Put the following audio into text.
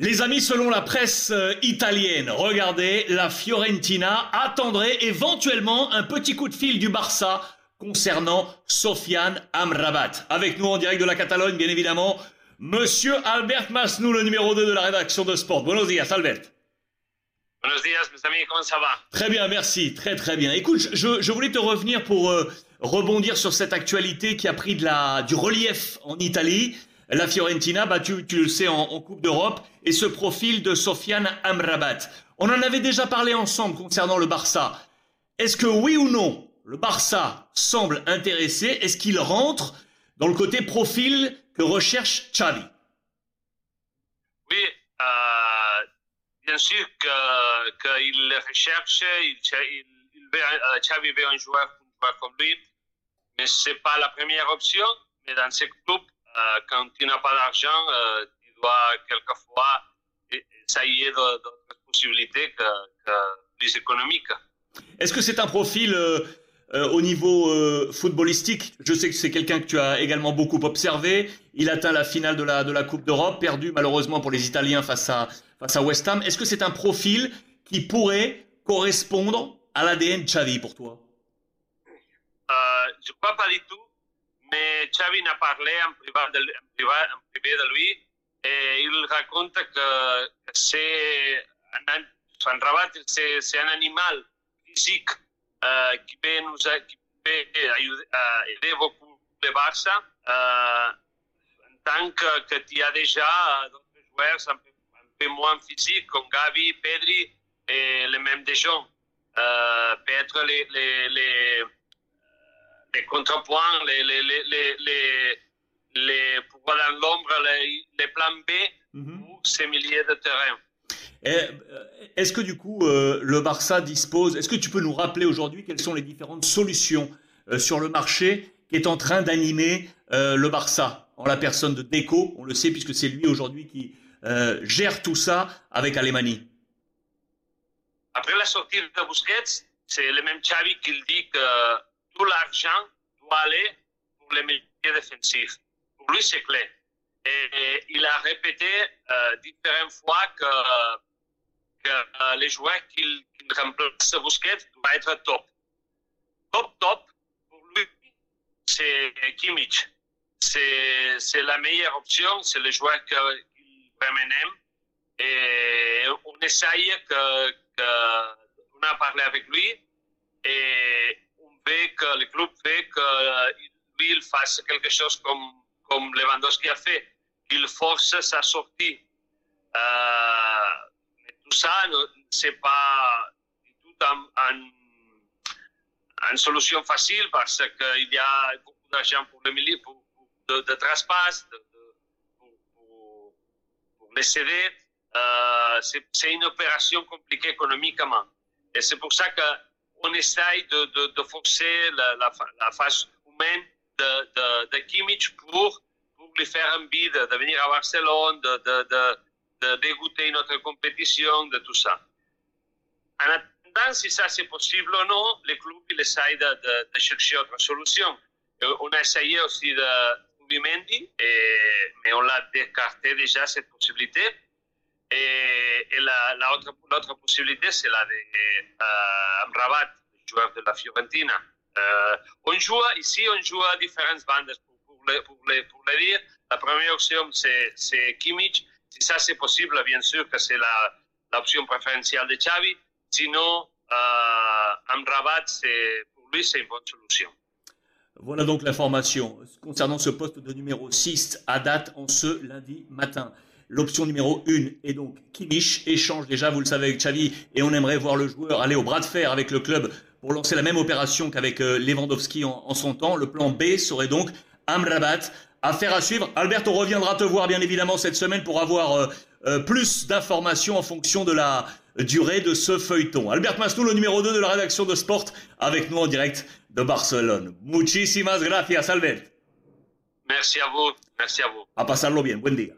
Les amis, selon la presse euh, italienne, regardez, la Fiorentina attendrait éventuellement un petit coup de fil du Barça concernant Sofiane Amrabat. Avec nous en direct de la Catalogne, bien évidemment, Monsieur Albert Masnou, le numéro 2 de la rédaction de Sport. Buenos días, Albert. Buenos días, mes amis, comment ça va? Très bien, merci, très très bien. Écoute, je, je voulais te revenir pour euh, rebondir sur cette actualité qui a pris de la, du relief en Italie. La Fiorentina, bah, tu, le sais, en, Coupe d'Europe, et ce profil de Sofiane Amrabat. On en avait déjà parlé ensemble concernant le Barça. Est-ce que oui ou non, le Barça semble intéressé? Est-ce qu'il rentre dans le côté profil que recherche Xavi? Oui, euh, bien sûr qu'il recherche, il, veut, euh, Xavi veut un joueur comme lui, mais c'est pas la première option. Mais dans ce club, quand tu n'as pas d'argent, euh, tu dois quelquefois essayer d'autres possibilités que, que plus économiques. Est-ce que c'est un profil euh, euh, au niveau euh, footballistique? Je sais que c'est quelqu'un que tu as également beaucoup observé. Il atteint la finale de la, de la Coupe d'Europe, perdu malheureusement pour les Italiens face à, face à West Ham. Est-ce que c'est un profil qui pourrait correspondre à l'ADN Xavi pour toi? Euh, Je ne crois pas du tout mais Xavi n'a parlé en privé, de, en, privé, en privé de lui et il raconte que, que c'est un, un rabat, c'est un animal physique euh, qui peut nous qui peut aider beaucoup le Barça euh, en tant que, que tu as déjà d'autres joueurs un peu, un peu, moins physiques comme Gavi, Pedri et les mêmes des gens. Euh, peut-être les, les, les les contrepoints, les, les, les, les, les, dans l'ombre, les, les plans B mm -hmm. ou ces milliers de terrain. Est-ce que du coup euh, le Barça dispose, est-ce que tu peux nous rappeler aujourd'hui quelles sont les différentes solutions euh, sur le marché qui est en train d'animer euh, le Barça en la personne de Deco, on le sait puisque c'est lui aujourd'hui qui euh, gère tout ça avec Alemani? Après la sortie de Busquets, c'est le même Xavi qui dit que tout l'argent doit aller pour les métiers défensifs. Pour lui, c'est clé. Et, il a répété euh, différentes fois que, que euh, les joueurs qu'il qu remplace Busquets doivent être top. Top, top, pour lui, c'est Kimmich. C'est la meilleure option, c'est le joueur qu'il vraiment aime. Et on essaye que, que, on a parlé avec lui et que le club veut que lui il fasse quelque chose comme, comme Lewandowski a fait, qu'il force sa sortie. Euh, mais tout ça, c'est pas du tout un, un, une solution facile parce qu'il y a beaucoup d'argent pour le milieu, pour, pour de, de traspasse, pour, pour, les. Euh, c'est une opération compliquée économiquement. Et c'est pour ça que on essaye de, de, de forcer la, la, face humaine de, de, Kimmich pour, pour lui faire envie de, venir à Barcelone, de, dégoûter notre compétition, de tout ça. En attendant, si ça c'est possible ou non, les clubs ils essayent de, chercher autre solution. Et on a essayé aussi de et, mais on l'a décarté déjà cette possibilité. Et l'autre la, la possibilité, c'est la de euh, Amrabat, joueur de la Fiorentina. Euh, on joue ici, on joue à différentes bandes pour, pour, le, pour, le, pour le dire. La première option, c'est Kimmich. Si ça c'est possible, bien sûr que c'est l'option préférentielle de Xavi. Sinon, euh, Amrabat, pour lui, c'est une bonne solution. Voilà donc l'information concernant ce poste de numéro 6 à date en ce lundi matin. L'option numéro 1 est donc Kimmich, échange déjà, vous le savez, avec Xavi, et on aimerait voir le joueur aller au bras de fer avec le club pour lancer la même opération qu'avec euh, Lewandowski en, en, son temps. Le plan B serait donc Amrabat. Affaire à suivre. Albert, on reviendra te voir bien évidemment cette semaine pour avoir euh, euh, plus d'informations en fonction de la durée de ce feuilleton. Albert Masnou, le numéro 2 de la rédaction de Sport, avec nous en direct de Barcelone. Muchísimas gracias, Albert. Merci à vous. Merci à vous. A pasarlo bien. Buen día.